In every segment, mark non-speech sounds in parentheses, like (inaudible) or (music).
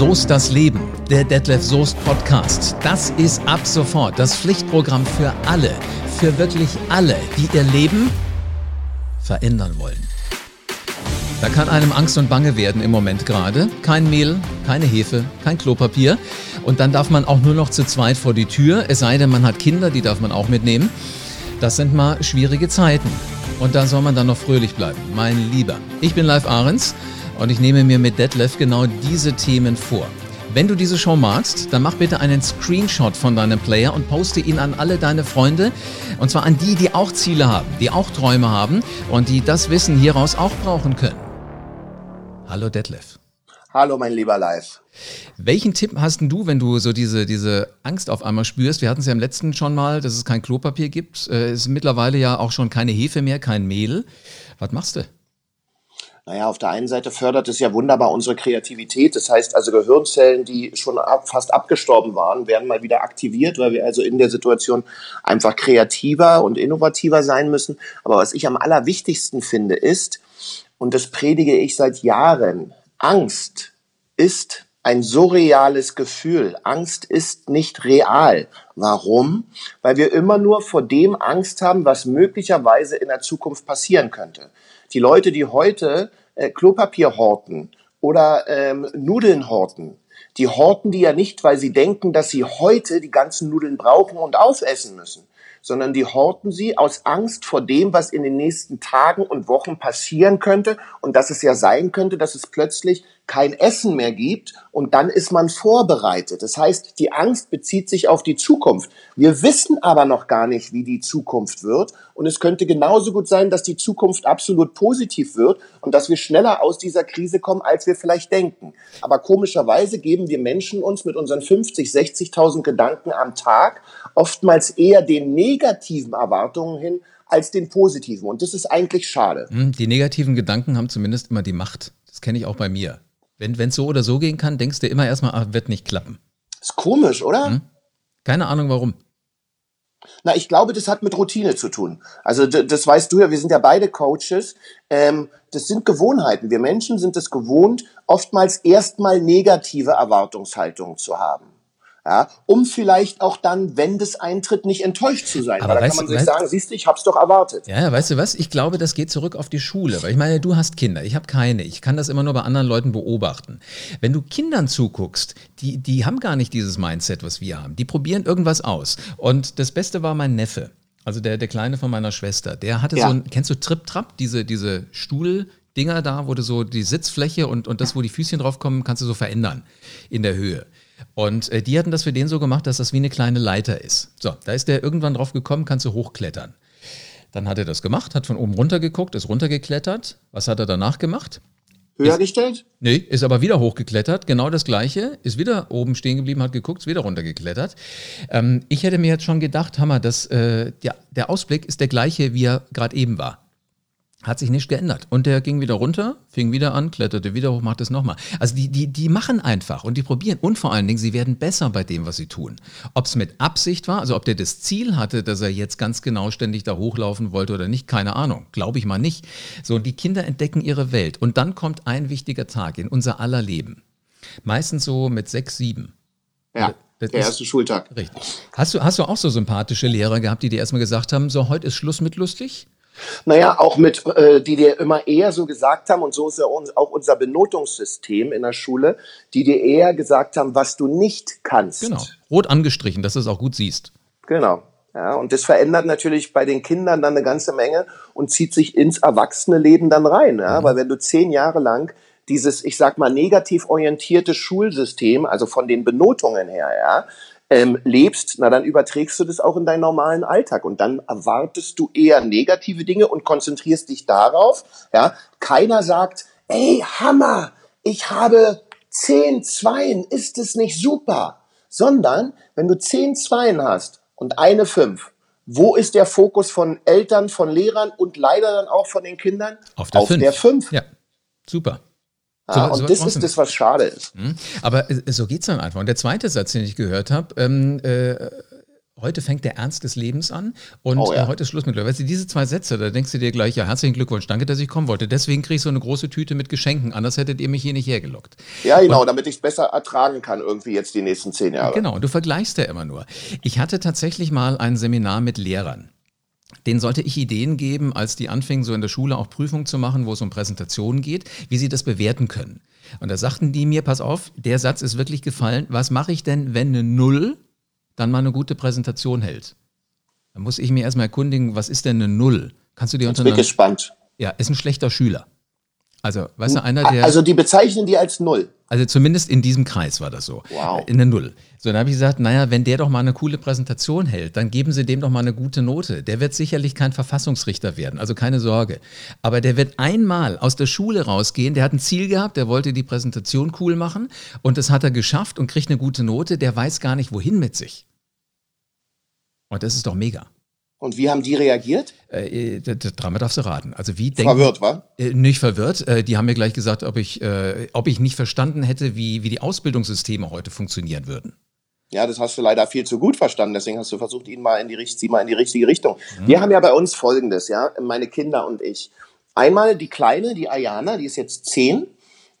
Soest das Leben, der Detlef Soest Podcast. Das ist ab sofort das Pflichtprogramm für alle, für wirklich alle, die ihr Leben verändern wollen. Da kann einem Angst und Bange werden im Moment gerade. Kein Mehl, keine Hefe, kein Klopapier. Und dann darf man auch nur noch zu zweit vor die Tür. Es sei denn, man hat Kinder, die darf man auch mitnehmen. Das sind mal schwierige Zeiten. Und da soll man dann noch fröhlich bleiben. Mein Lieber. Ich bin Live Ahrens und ich nehme mir mit Detlef genau diese Themen vor. Wenn du diese Show magst, dann mach bitte einen Screenshot von deinem Player und poste ihn an alle deine Freunde. Und zwar an die, die auch Ziele haben, die auch Träume haben und die das Wissen hieraus auch brauchen können. Hallo Detlef. Hallo, mein lieber Live. Welchen Tipp hast du, wenn du so diese, diese Angst auf einmal spürst? Wir hatten es ja im letzten schon mal, dass es kein Klopapier gibt. Äh, es ist mittlerweile ja auch schon keine Hefe mehr, kein Mehl. Was machst du? Naja, auf der einen Seite fördert es ja wunderbar unsere Kreativität. Das heißt also Gehirnzellen, die schon ab, fast abgestorben waren, werden mal wieder aktiviert, weil wir also in der Situation einfach kreativer und innovativer sein müssen. Aber was ich am allerwichtigsten finde, ist, und das predige ich seit Jahren, Angst ist ein surreales Gefühl. Angst ist nicht real. Warum? Weil wir immer nur vor dem Angst haben, was möglicherweise in der Zukunft passieren könnte. Die Leute, die heute äh, Klopapier horten oder ähm, Nudeln horten, die horten die ja nicht, weil sie denken, dass sie heute die ganzen Nudeln brauchen und aufessen müssen, sondern die horten sie aus Angst vor dem, was in den nächsten Tagen und Wochen passieren könnte und dass es ja sein könnte, dass es plötzlich kein Essen mehr gibt und dann ist man vorbereitet. Das heißt, die Angst bezieht sich auf die Zukunft. Wir wissen aber noch gar nicht, wie die Zukunft wird und es könnte genauso gut sein, dass die Zukunft absolut positiv wird und dass wir schneller aus dieser Krise kommen, als wir vielleicht denken. Aber komischerweise geben wir Menschen uns mit unseren 50, 60.000 Gedanken am Tag oftmals eher den negativen Erwartungen hin als den positiven. Und das ist eigentlich schade. Hm, die negativen Gedanken haben zumindest immer die Macht. Das kenne ich auch bei mir. Wenn es so oder so gehen kann, denkst du immer erstmal, ach, wird nicht klappen. Ist komisch, oder? Hm? Keine Ahnung warum. Na, ich glaube, das hat mit Routine zu tun. Also das weißt du ja, wir sind ja beide Coaches. Ähm, das sind Gewohnheiten. Wir Menschen sind es gewohnt, oftmals erstmal negative Erwartungshaltungen zu haben ja, um vielleicht auch dann, wenn das eintritt, nicht enttäuscht zu sein. Aber Weil da kann man sich sagen, siehst du, ich hab's doch erwartet. Ja, weißt du was? Ich glaube, das geht zurück auf die Schule. Weil ich meine, du hast Kinder, ich habe keine. Ich kann das immer nur bei anderen Leuten beobachten. Wenn du Kindern zuguckst, die, die haben gar nicht dieses Mindset, was wir haben. Die probieren irgendwas aus. Und das Beste war mein Neffe. Also der, der Kleine von meiner Schwester, der hatte ja. so ein, kennst du Trip Trap, diese, diese Stuhldinger da, wo du so die Sitzfläche und, und das, wo die Füßchen drauf kommen, kannst du so verändern in der Höhe. Und äh, die hatten das für den so gemacht, dass das wie eine kleine Leiter ist. So, da ist der irgendwann drauf gekommen, kannst du hochklettern. Dann hat er das gemacht, hat von oben runter geguckt, ist runtergeklettert. Was hat er danach gemacht? Höher ist, gestellt? Nee, ist aber wieder hochgeklettert. Genau das Gleiche. Ist wieder oben stehen geblieben, hat geguckt, ist wieder runtergeklettert. Ähm, ich hätte mir jetzt schon gedacht, Hammer, dass, äh, ja, der Ausblick ist der gleiche, wie er gerade eben war. Hat sich nicht geändert. Und der ging wieder runter, fing wieder an, kletterte wieder hoch, macht es nochmal. Also die, die, die machen einfach und die probieren. Und vor allen Dingen, sie werden besser bei dem, was sie tun. Ob es mit Absicht war, also ob der das Ziel hatte, dass er jetzt ganz genau ständig da hochlaufen wollte oder nicht, keine Ahnung. Glaube ich mal nicht. So, und die Kinder entdecken ihre Welt. Und dann kommt ein wichtiger Tag in unser aller Leben. Meistens so mit sechs, sieben. Ja. Das der erste Schultag. Richtig. Hast du, hast du auch so sympathische Lehrer gehabt, die dir erstmal gesagt haben, so heute ist Schluss mit lustig? Naja, auch mit, äh, die dir immer eher so gesagt haben, und so ist ja uns, auch unser Benotungssystem in der Schule, die dir eher gesagt haben, was du nicht kannst. Genau. Rot angestrichen, dass du es auch gut siehst. Genau. Ja, und das verändert natürlich bei den Kindern dann eine ganze Menge und zieht sich ins Erwachsene-Leben dann rein. Ja? Mhm. Weil wenn du zehn Jahre lang dieses, ich sag mal, negativ orientierte Schulsystem, also von den Benotungen her, ja, ähm, lebst, na dann überträgst du das auch in deinen normalen Alltag und dann erwartest du eher negative Dinge und konzentrierst dich darauf. Ja, keiner sagt, ey Hammer, ich habe zehn Zweien, ist es nicht super? Sondern wenn du zehn Zweien hast und eine Fünf, wo ist der Fokus von Eltern, von Lehrern und leider dann auch von den Kindern? Auf der Auf Fünf. Der fünf. Ja, super. So, und so das ist das, was schade ist. Mhm. Aber so geht es dann einfach. Und der zweite Satz, den ich gehört habe, ähm, äh, heute fängt der Ernst des Lebens an und oh, ja. äh, heute ist Schluss mit Glück. Weißt du, diese zwei Sätze, da denkst du dir gleich, ja, herzlichen Glückwunsch, danke, dass ich kommen wollte. Deswegen kriege ich so eine große Tüte mit Geschenken, anders hättet ihr mich hier nicht hergelockt. Ja, genau, und, damit ich es besser ertragen kann, irgendwie jetzt die nächsten zehn Jahre. Genau, und du vergleichst ja immer nur. Ich hatte tatsächlich mal ein Seminar mit Lehrern. Den sollte ich Ideen geben, als die anfingen, so in der Schule auch Prüfungen zu machen, wo es um Präsentationen geht, wie sie das bewerten können. Und da sagten die mir, pass auf, der Satz ist wirklich gefallen, was mache ich denn, wenn eine Null dann mal eine gute Präsentation hält? Da muss ich mir erstmal erkundigen, was ist denn eine Null? Kannst du dir unter Ich bin gespannt. Ja, ist ein schlechter Schüler. Also, weißt du, einer, der. Also, die bezeichnen die als Null. Also, zumindest in diesem Kreis war das so. Wow. In der Null. So, dann habe ich gesagt, naja, wenn der doch mal eine coole Präsentation hält, dann geben Sie dem doch mal eine gute Note. Der wird sicherlich kein Verfassungsrichter werden, also keine Sorge. Aber der wird einmal aus der Schule rausgehen, der hat ein Ziel gehabt, der wollte die Präsentation cool machen und das hat er geschafft und kriegt eine gute Note, der weiß gar nicht, wohin mit sich. Und das ist doch mega. Und wie haben die reagiert? Äh, äh dreimal darfst du raten. Also wie denken, Verwirrt, war? Äh, nicht verwirrt. Äh, die haben mir gleich gesagt, ob ich, äh, ob ich nicht verstanden hätte, wie, wie die Ausbildungssysteme heute funktionieren würden. Ja, das hast du leider viel zu gut verstanden. Deswegen hast du versucht, ihn mal in die, sie mal in die richtige Richtung. Mhm. Wir haben ja bei uns Folgendes, ja, meine Kinder und ich. Einmal die Kleine, die Ayana, die ist jetzt zehn.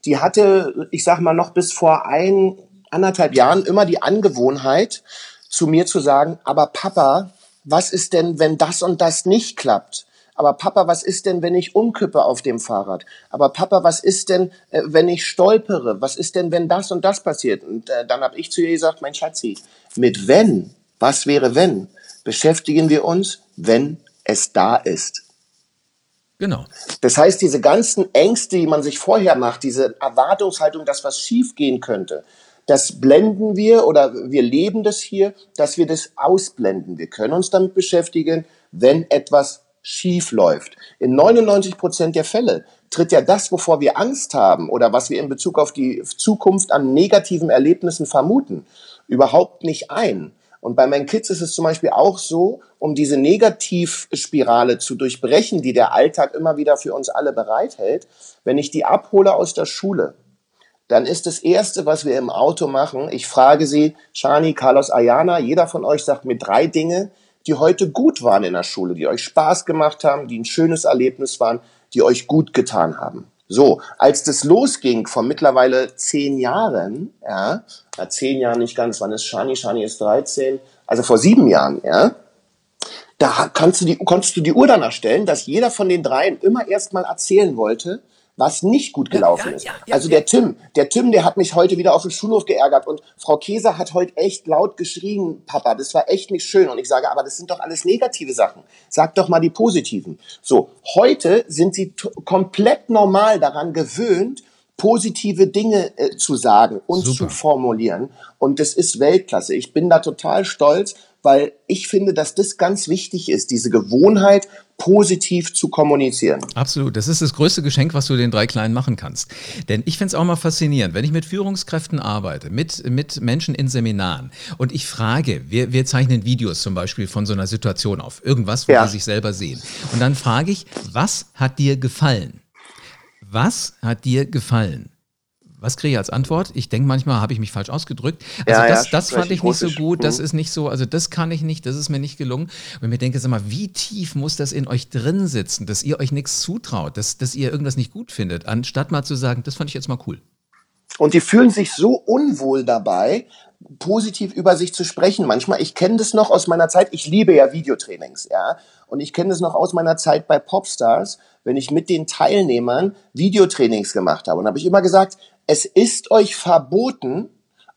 Die hatte, ich sag mal, noch bis vor ein, anderthalb Jahren immer die Angewohnheit, zu mir zu sagen, aber Papa, was ist denn, wenn das und das nicht klappt? Aber Papa, was ist denn, wenn ich umkippe auf dem Fahrrad? Aber Papa, was ist denn, äh, wenn ich stolpere? Was ist denn, wenn das und das passiert? Und äh, dann habe ich zu ihr gesagt, mein Schatzi, mit wenn, was wäre wenn, beschäftigen wir uns, wenn es da ist. Genau. Das heißt, diese ganzen Ängste, die man sich vorher macht, diese Erwartungshaltung, dass was schiefgehen könnte, das blenden wir oder wir leben das hier, dass wir das ausblenden. Wir können uns damit beschäftigen, wenn etwas schief läuft. In 99 Prozent der Fälle tritt ja das, wovor wir Angst haben oder was wir in Bezug auf die Zukunft an negativen Erlebnissen vermuten, überhaupt nicht ein. Und bei meinen Kids ist es zum Beispiel auch so, um diese Negativspirale zu durchbrechen, die der Alltag immer wieder für uns alle bereithält, wenn ich die abhole aus der Schule, dann ist das Erste, was wir im Auto machen, ich frage sie, Shani, Carlos, Ayana, jeder von euch sagt mir drei Dinge, die heute gut waren in der Schule, die euch Spaß gemacht haben, die ein schönes Erlebnis waren, die euch gut getan haben. So, als das losging vor mittlerweile zehn Jahren, ja, ja zehn Jahren nicht ganz, wann ist Shani? Shani ist 13, also vor sieben Jahren, ja, da kannst du die, konntest du die Uhr danach stellen, dass jeder von den dreien immer erst mal erzählen wollte, was nicht gut gelaufen ja, ist. Ja, ja, also der Tim, der Tim, der hat mich heute wieder auf dem Schulhof geärgert und Frau Käser hat heute echt laut geschrien, Papa, das war echt nicht schön. Und ich sage, aber das sind doch alles negative Sachen. Sag doch mal die positiven. So, heute sind sie komplett normal daran gewöhnt, positive Dinge äh, zu sagen und Super. zu formulieren. Und das ist Weltklasse. Ich bin da total stolz, weil ich finde, dass das ganz wichtig ist, diese Gewohnheit, positiv zu kommunizieren. Absolut. Das ist das größte Geschenk, was du den drei Kleinen machen kannst. Denn ich finde es auch mal faszinierend, wenn ich mit Führungskräften arbeite, mit, mit Menschen in Seminaren und ich frage, wir, wir zeichnen Videos zum Beispiel von so einer Situation auf, irgendwas, wo ja. die sich selber sehen. Und dann frage ich, was hat dir gefallen? Was hat dir gefallen? was kriege ich als Antwort? Ich denke manchmal, habe ich mich falsch ausgedrückt. Also ja, das, ja, das fand ich nicht so gut, das mhm. ist nicht so, also das kann ich nicht, das ist mir nicht gelungen. Und mir denke, sag mal, wie tief muss das in euch drin sitzen, dass ihr euch nichts zutraut, dass, dass ihr irgendwas nicht gut findet, anstatt mal zu sagen, das fand ich jetzt mal cool. Und die fühlen sich so unwohl dabei, positiv über sich zu sprechen. Manchmal, ich kenne das noch aus meiner Zeit, ich liebe ja Videotrainings, ja. Und ich kenne das noch aus meiner Zeit bei Popstars, wenn ich mit den Teilnehmern Videotrainings gemacht habe. Und habe ich immer gesagt, es ist euch verboten,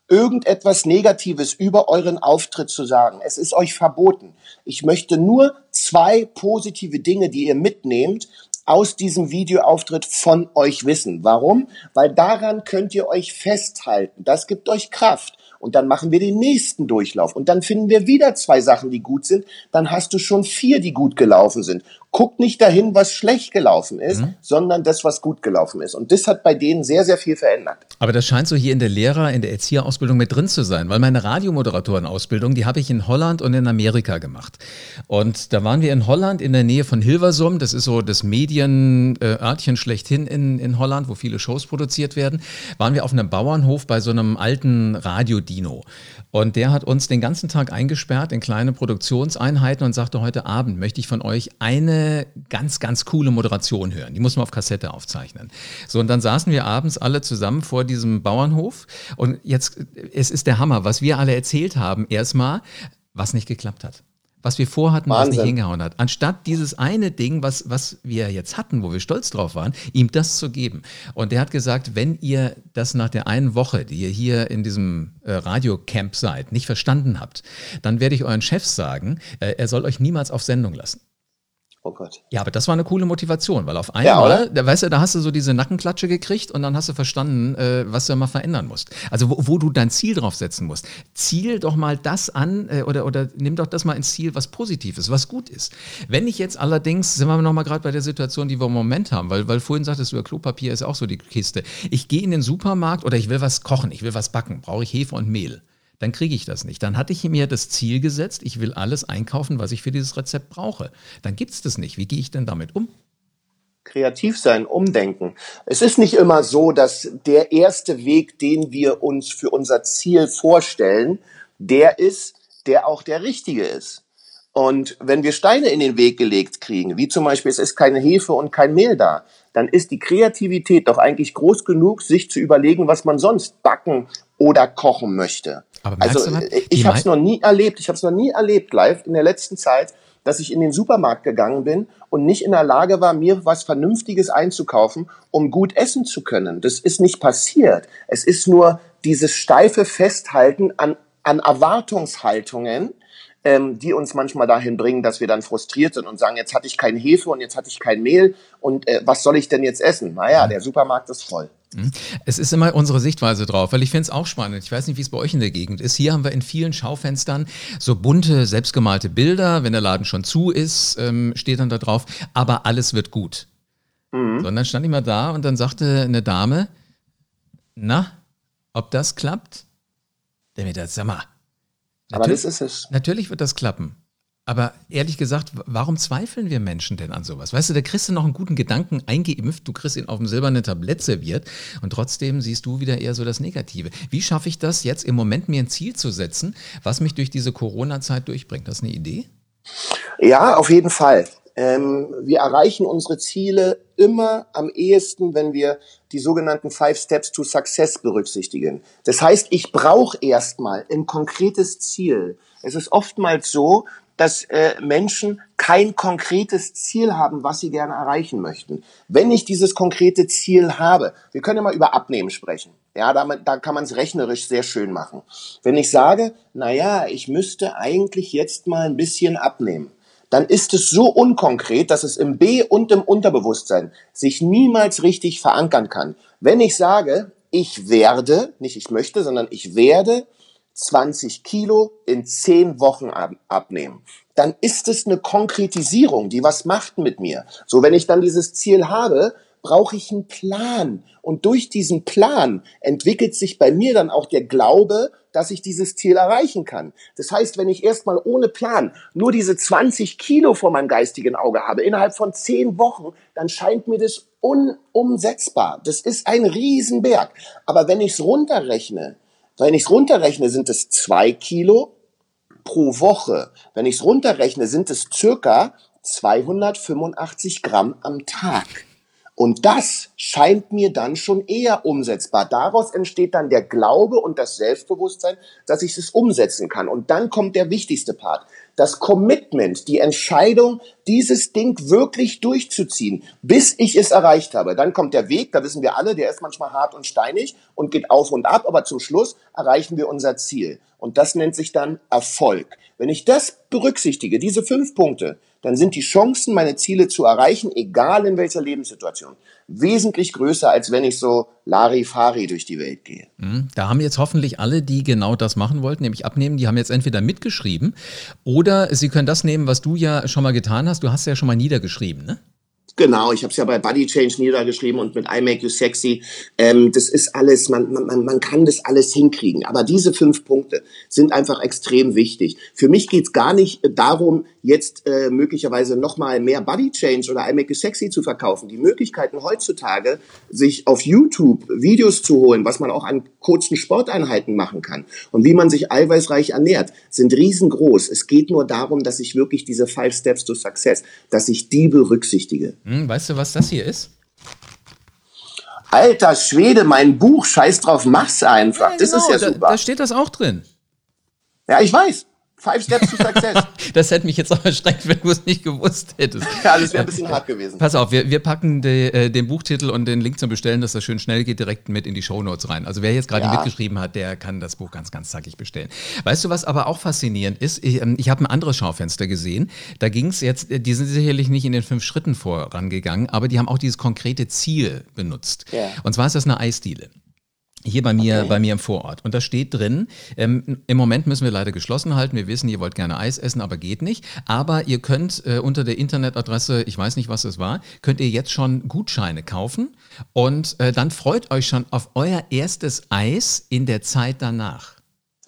irgendetwas Negatives über euren Auftritt zu sagen. Es ist euch verboten. Ich möchte nur zwei positive Dinge, die ihr mitnehmt, aus diesem Videoauftritt von euch wissen. Warum? Weil daran könnt ihr euch festhalten. Das gibt euch Kraft. Und dann machen wir den nächsten Durchlauf. Und dann finden wir wieder zwei Sachen, die gut sind. Dann hast du schon vier, die gut gelaufen sind. Guckt nicht dahin, was schlecht gelaufen ist, mhm. sondern das, was gut gelaufen ist. Und das hat bei denen sehr, sehr viel verändert. Aber das scheint so hier in der Lehrer-, in der Erzieherausbildung mit drin zu sein, weil meine Radiomoderatorenausbildung, die habe ich in Holland und in Amerika gemacht. Und da waren wir in Holland in der Nähe von Hilversum, das ist so das Medienörtchen schlechthin in, in Holland, wo viele Shows produziert werden, waren wir auf einem Bauernhof bei so einem alten Radiodino. Und der hat uns den ganzen Tag eingesperrt in kleine Produktionseinheiten und sagte, heute Abend möchte ich von euch eine ganz, ganz coole Moderation hören. Die muss man auf Kassette aufzeichnen. So, und dann saßen wir abends alle zusammen vor diesem Bauernhof. Und jetzt, es ist der Hammer, was wir alle erzählt haben, erstmal, was nicht geklappt hat was wir vorhatten, Wahnsinn. was nicht hingehauen hat. Anstatt dieses eine Ding, was, was wir jetzt hatten, wo wir stolz drauf waren, ihm das zu geben. Und er hat gesagt, wenn ihr das nach der einen Woche, die ihr hier in diesem äh, Radiocamp seid, nicht verstanden habt, dann werde ich euren Chefs sagen, äh, er soll euch niemals auf Sendung lassen. Oh Gott. Ja, aber das war eine coole Motivation, weil auf einmal, ja, da, weißt du, da hast du so diese Nackenklatsche gekriegt und dann hast du verstanden, äh, was du mal verändern musst. Also wo, wo, du dein Ziel drauf setzen musst. Ziel doch mal das an äh, oder, oder nimm doch das mal ins Ziel, was positiv ist, was gut ist. Wenn ich jetzt allerdings, sind wir noch mal gerade bei der Situation, die wir im Moment haben, weil, weil vorhin sagtest du, ja, Klopapier ist auch so die Kiste. Ich gehe in den Supermarkt oder ich will was kochen, ich will was backen, brauche ich Hefe und Mehl dann kriege ich das nicht. Dann hatte ich mir das Ziel gesetzt, ich will alles einkaufen, was ich für dieses Rezept brauche. Dann gibt es das nicht. Wie gehe ich denn damit um? Kreativ sein, umdenken. Es ist nicht immer so, dass der erste Weg, den wir uns für unser Ziel vorstellen, der ist, der auch der richtige ist. Und wenn wir Steine in den Weg gelegt kriegen, wie zum Beispiel es ist keine Hefe und kein Mehl da, dann ist die Kreativität doch eigentlich groß genug, sich zu überlegen, was man sonst backen oder kochen möchte. Aber also ich habe es noch nie erlebt, ich habe es noch nie erlebt live in der letzten Zeit, dass ich in den Supermarkt gegangen bin und nicht in der Lage war, mir was Vernünftiges einzukaufen, um gut essen zu können. Das ist nicht passiert. Es ist nur dieses steife Festhalten an, an Erwartungshaltungen, ähm, die uns manchmal dahin bringen, dass wir dann frustriert sind und sagen, jetzt hatte ich kein Hefe und jetzt hatte ich kein Mehl und äh, was soll ich denn jetzt essen? Naja, der Supermarkt ist voll. Mhm. Es ist immer unsere Sichtweise drauf, weil ich finde es auch spannend. Ich weiß nicht, wie es bei euch in der Gegend ist. Hier haben wir in vielen Schaufenstern so bunte, selbstgemalte Bilder. Wenn der Laden schon zu ist, ähm, steht dann da drauf, aber alles wird gut. Mhm. So, und dann stand ich mal da und dann sagte eine Dame, na, ob das klappt? Der mir das, sag mal. Aber das ist es. Natürlich wird das klappen. Aber ehrlich gesagt, warum zweifeln wir Menschen denn an sowas? Weißt du, da kriegst du noch einen guten Gedanken eingeimpft, du kriegst ihn auf dem silbernen Tablett serviert und trotzdem siehst du wieder eher so das Negative. Wie schaffe ich das jetzt im Moment, mir ein Ziel zu setzen, was mich durch diese Corona-Zeit durchbringt? Das ist eine Idee? Ja, auf jeden Fall. Ähm, wir erreichen unsere Ziele immer am ehesten, wenn wir die sogenannten Five Steps to Success berücksichtigen. Das heißt, ich brauche erstmal ein konkretes Ziel. Es ist oftmals so, dass äh, Menschen kein konkretes Ziel haben, was sie gerne erreichen möchten. Wenn ich dieses konkrete Ziel habe, wir können ja mal über Abnehmen sprechen. Ja, damit, da kann man es rechnerisch sehr schön machen. Wenn ich sage, na ja, ich müsste eigentlich jetzt mal ein bisschen abnehmen, dann ist es so unkonkret, dass es im B und im Unterbewusstsein sich niemals richtig verankern kann. Wenn ich sage, ich werde, nicht ich möchte, sondern ich werde 20 Kilo in 10 Wochen abnehmen, dann ist es eine Konkretisierung, die was macht mit mir. So, wenn ich dann dieses Ziel habe, brauche ich einen Plan. Und durch diesen Plan entwickelt sich bei mir dann auch der Glaube, dass ich dieses Ziel erreichen kann. Das heißt, wenn ich erstmal ohne Plan nur diese 20 Kilo vor meinem geistigen Auge habe, innerhalb von 10 Wochen, dann scheint mir das unumsetzbar. Das ist ein Riesenberg. Aber wenn ich es runterrechne, wenn ich es runterrechne, sind es zwei Kilo pro Woche. Wenn ich es runterrechne, sind es circa 285 Gramm am Tag. Und das scheint mir dann schon eher umsetzbar. Daraus entsteht dann der Glaube und das Selbstbewusstsein, dass ich es umsetzen kann. Und dann kommt der wichtigste Part. Das Commitment, die Entscheidung, dieses Ding wirklich durchzuziehen, bis ich es erreicht habe. Dann kommt der Weg, da wissen wir alle, der ist manchmal hart und steinig und geht auf und ab, aber zum Schluss erreichen wir unser Ziel. Und das nennt sich dann Erfolg. Wenn ich das berücksichtige, diese fünf Punkte, dann sind die Chancen, meine Ziele zu erreichen, egal in welcher Lebenssituation, wesentlich größer, als wenn ich so Larifari durch die Welt gehe. Mhm. Da haben jetzt hoffentlich alle, die genau das machen wollten, nämlich abnehmen, die haben jetzt entweder mitgeschrieben oder sie können das nehmen, was du ja schon mal getan hast. Du hast ja schon mal niedergeschrieben, ne? Genau, ich habe es ja bei Body Change niedergeschrieben und mit I Make You Sexy. Ähm, das ist alles, man, man, man kann das alles hinkriegen. Aber diese fünf Punkte sind einfach extrem wichtig. Für mich geht's gar nicht darum, jetzt äh, möglicherweise nochmal mehr Body Change oder I Make You Sexy zu verkaufen. Die Möglichkeiten heutzutage, sich auf YouTube Videos zu holen, was man auch an kurzen Sporteinheiten machen kann und wie man sich eiweißreich ernährt, sind riesengroß. Es geht nur darum, dass ich wirklich diese Five Steps to Success, dass ich die berücksichtige. Hm, weißt du, was das hier ist? Alter Schwede, mein Buch, scheiß drauf, mach's einfach. Ja, genau, das ist ja super. Da, da steht das auch drin. Ja, ich weiß. Five Steps to Success. (laughs) das hätte mich jetzt auch erschreckt, wenn du es nicht gewusst hättest. Ja, das wäre ein bisschen hart gewesen. Pass auf, wir, wir packen de, äh, den Buchtitel und den Link zum Bestellen, dass das schön schnell geht, direkt mit in die Shownotes rein. Also wer jetzt gerade ja. mitgeschrieben hat, der kann das Buch ganz, ganz zackig bestellen. Weißt du, was aber auch faszinierend ist? Ich, ähm, ich habe ein anderes Schaufenster gesehen. Da ging es jetzt, äh, die sind sicherlich nicht in den fünf Schritten vorangegangen, aber die haben auch dieses konkrete Ziel benutzt. Ja. Und zwar ist das eine Eisdiele. Hier bei mir, okay. bei mir im Vorort. Und da steht drin, ähm, im Moment müssen wir leider geschlossen halten. Wir wissen, ihr wollt gerne Eis essen, aber geht nicht. Aber ihr könnt äh, unter der Internetadresse, ich weiß nicht, was es war, könnt ihr jetzt schon Gutscheine kaufen. Und äh, dann freut euch schon auf euer erstes Eis in der Zeit danach.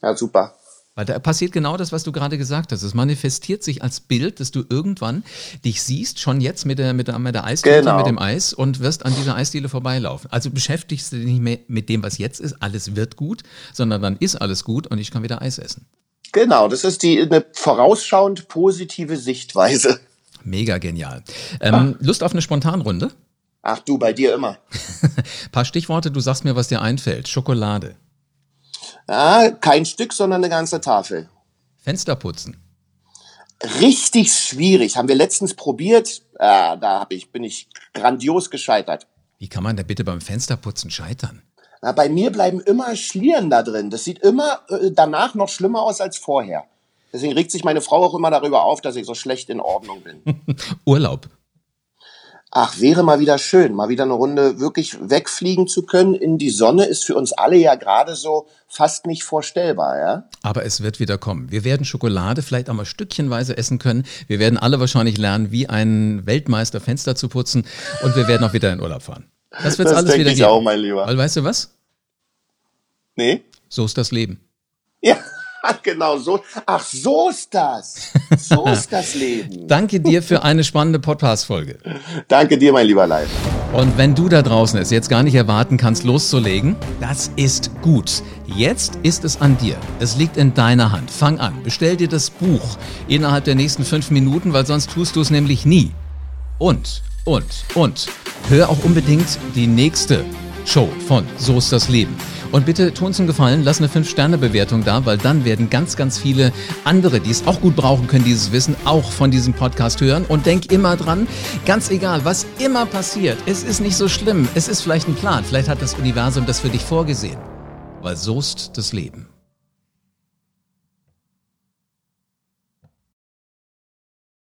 Ja, super. Weil da passiert genau das, was du gerade gesagt hast. Es manifestiert sich als Bild, dass du irgendwann dich siehst, schon jetzt mit der, mit der, mit der Eisdiele, genau. mit dem Eis und wirst an dieser Eisdiele vorbeilaufen. Also beschäftigst du dich nicht mehr mit dem, was jetzt ist, alles wird gut, sondern dann ist alles gut und ich kann wieder Eis essen. Genau, das ist die eine vorausschauend positive Sichtweise. Mega genial. Ähm, Lust auf eine Spontanrunde? Ach du, bei dir immer. (laughs) Paar Stichworte, du sagst mir, was dir einfällt. Schokolade. Ja, kein Stück, sondern eine ganze Tafel. Fenster putzen. Richtig schwierig. Haben wir letztens probiert. Ah, da hab ich, bin ich grandios gescheitert. Wie kann man da bitte beim Fensterputzen scheitern? Na, bei mir bleiben immer Schlieren da drin. Das sieht immer äh, danach noch schlimmer aus als vorher. Deswegen regt sich meine Frau auch immer darüber auf, dass ich so schlecht in Ordnung bin. (laughs) Urlaub ach, wäre mal wieder schön, mal wieder eine Runde wirklich wegfliegen zu können in die Sonne, ist für uns alle ja gerade so fast nicht vorstellbar, ja. Aber es wird wieder kommen. Wir werden Schokolade vielleicht auch mal stückchenweise essen können. Wir werden alle wahrscheinlich lernen, wie ein Weltmeister Fenster zu putzen und wir werden auch wieder in Urlaub fahren. Das wird alles wieder ich geben. auch, mein Lieber. Weil weißt du was? Nee. So ist das Leben. Ja. (laughs) genau so. Ach, so ist das. So (laughs) ist das Leben. Danke dir für eine spannende Podcast-Folge. Danke dir, mein lieber Leib. Und wenn du da draußen es jetzt gar nicht erwarten kannst, loszulegen, das ist gut. Jetzt ist es an dir. Es liegt in deiner Hand. Fang an. Bestell dir das Buch innerhalb der nächsten fünf Minuten, weil sonst tust du es nämlich nie. Und, und, und. Hör auch unbedingt die nächste Show von So ist das Leben. Und bitte tu uns einen Gefallen, lass eine 5-Sterne-Bewertung da, weil dann werden ganz, ganz viele andere, die es auch gut brauchen können, dieses Wissen, auch von diesem Podcast hören. Und denk immer dran, ganz egal, was immer passiert, es ist nicht so schlimm. Es ist vielleicht ein Plan, vielleicht hat das Universum das für dich vorgesehen. Weil so ist das Leben.